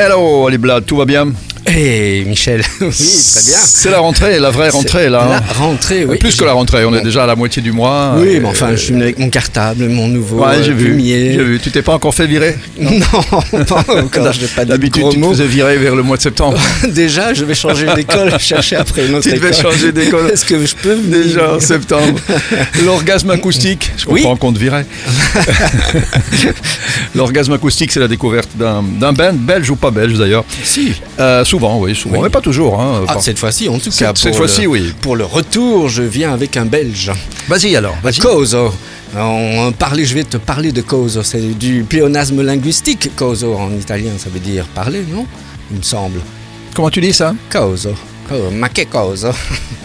Hello, les blades, tout va bien? Eh Michel, oui, très bien. C'est la rentrée, la vraie rentrée là. La hein. rentrée, oui. Plus que la rentrée, on est déjà à la moitié du mois. Oui, mais enfin, je suis venu avec mon cartable, mon nouveau Ouais, j'ai euh, vu. plumier. J'ai vu. Tu t'es pas encore fait virer? Non, pas encore, je n'ai pas D'habitude, tu te faisais virer vers le mois de septembre. Déjà, je vais changer d'école, chercher après une autre tu devais école. changer d'école. Est-ce que je peux venir Déjà en septembre. L'orgasme acoustique, je Oui. comprends qu'on te virait. L'orgasme acoustique, c'est la découverte d'un d'un band, belge ou pas belge d'ailleurs. Si. Euh, souvent, oui, souvent. Oui. Mais pas toujours. Hein, Ah, Par- cette fois-ci, en tout cas. cette pour fois-ci, le- oui. Pour le retour, je viens avec un Belge. Vas-y alors. Vas-y. Coso. On parlait, je vais te parler de Coso. C'est du pléonasme linguistique. Coso en italien, ça veut dire parler, non? Il me semble. Comment tu dis ça? Co- Ma che cosa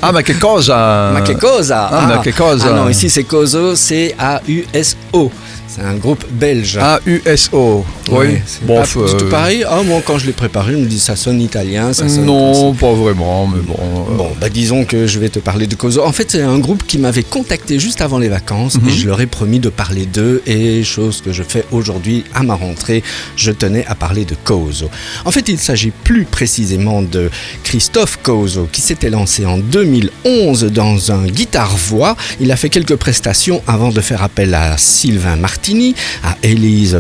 Ah, ma che cosa Ma che cosa ah, ma che cosa. Ah non, ici c'est Coso, c'est A-U-S-O. C'est un groupe belge. A-U-S-O. Oui. Ouais, c'est Bon, pas- euh, tout pareil. Ah, moi, quand je l'ai préparé, je me dis ça sonne italien, ça sonne. Non, pas vraiment, mais bon. euh, Bon, bah disons que je vais te parler de Coso. En fait, c'est un groupe qui m'avait contacté juste avant les vacances Mhm. et je leur ai promis de parler d'eux et chose que je fais aujourd'hui à ma rentrée, je tenais à parler de Coso. En fait, il s'agit plus précisément de Christophe Coso qui s'était lancé en 2011 dans un guitare-voix. Il a fait quelques prestations avant de faire appel à Sylvain Martini, à Élise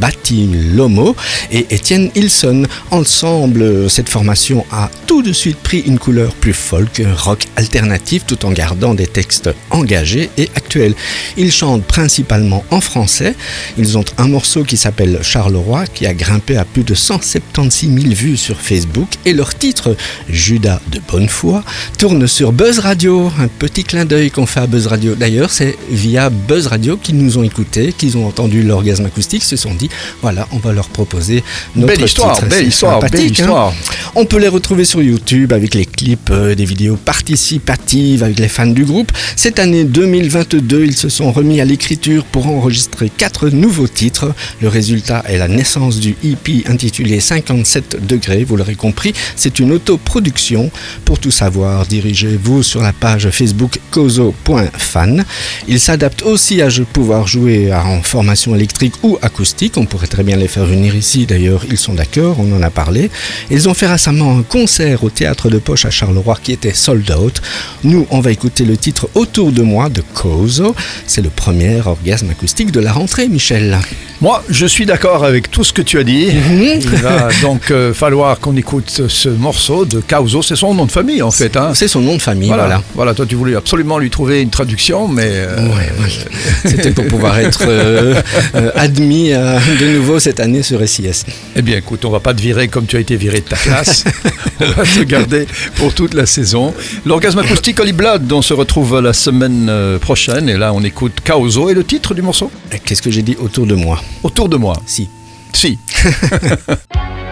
Batti-Lomo et Étienne Hilson. Ensemble, cette formation a tout de suite pris une couleur plus folk, rock alternatif, tout en gardant des textes engagés et actuels. Ils chantent principalement en français. Ils ont un morceau qui s'appelle Charleroi, qui a grimpé à plus de 176 000 vues sur Facebook, et leur titre, Judas de bonne foi, tourne sur Buzz Radio. Un petit clin d'œil qu'on fait à Buzz Radio. D'ailleurs, c'est via Buzz Radio qu'ils nous ont écoutés, qu'ils ont entendu l'orgasme acoustique, se sont dit, voilà, on va leur proposer notre Belle histoire, titre. belle histoire, belle hein. histoire. On peut les retrouver sur YouTube avec les clips, euh, des vidéos participatives avec les fans du groupe. Cette année 2022, ils se sont remis à l'écriture pour enregistrer quatre nouveaux titres. Le résultat est la naissance du EP intitulé 57 degrés. Vous l'aurez compris, c'est une autoproduction. Pour tout savoir, dirigez-vous sur la page Facebook kozo.fan. Il s'adapte aussi à je- pouvoir jouer en formation électrique ou acoustique. On pourrait très bien les faire venir ici. D'ailleurs, ils sont d'accord, on en a parlé. Ils ont fait récemment un concert au théâtre de Poche à Charleroi qui était sold out. Nous, on va écouter le titre Autour de moi de Kozo. C'est le premier orgasme acoustique de la rentrée, Michel. Moi, je suis d'accord avec tout ce que tu as dit. Mhm. Il va donc euh, falloir qu'on écoute ce morceau de Causo. C'est son nom de famille, en fait. hein. C'est son nom de famille, Voilà. voilà. voilà, toi tu voulais absolument lui trouver une traduction, mais euh, Ouais, ouais. C'était pour pouvoir être euh, euh, admis euh, de nouveau cette année sur SIS. eh bien écoute, on va pas te virer comme tu as été viré de ta classe. on va te garder pour toute la saison. L'orgasme acoustique Holy Blood, on se retrouve la semaine prochaine. Et là, on écoute Causo et le titre du morceau Qu'est-ce que j'ai dit autour de moi? Autour de moi. Si. Si.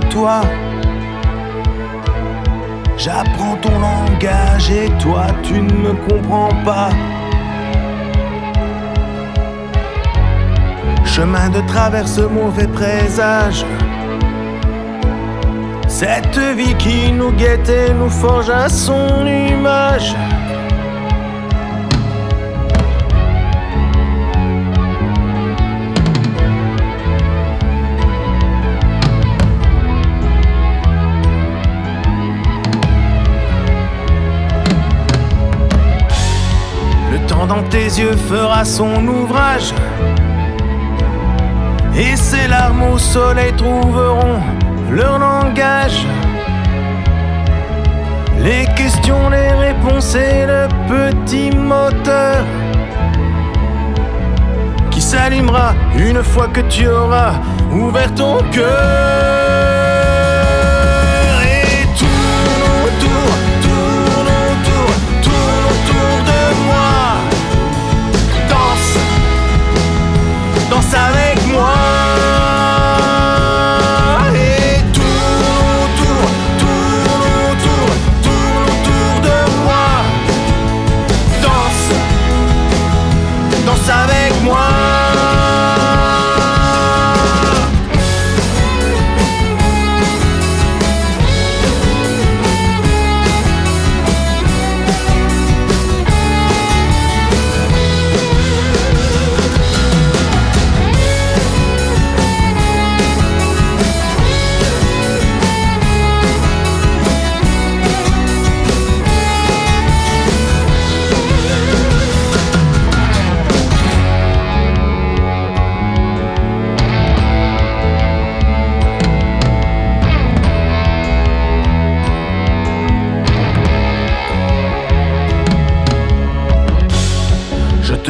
toi. J'apprends ton langage et toi tu ne me comprends pas. Chemin de traverse, mauvais présage. Cette vie qui nous guette et nous forge à son image. Yeux fera son ouvrage. Et ces larmes au soleil trouveront leur langage. Les questions, les réponses et le petit moteur qui s'allumera une fois que tu auras ouvert ton cœur.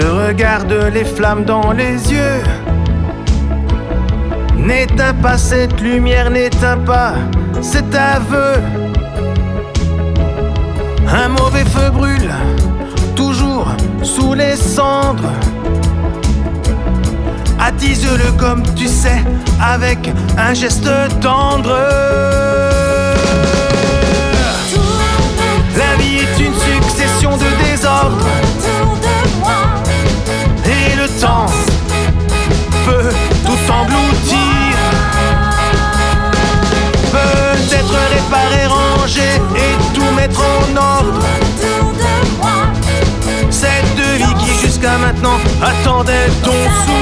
Regarde les flammes dans les yeux. N'éteins pas cette lumière, n'éteins pas cet aveu. Un mauvais feu brûle, toujours sous les cendres. Attise-le comme tu sais, avec un geste tendre. Attendait ton sourire.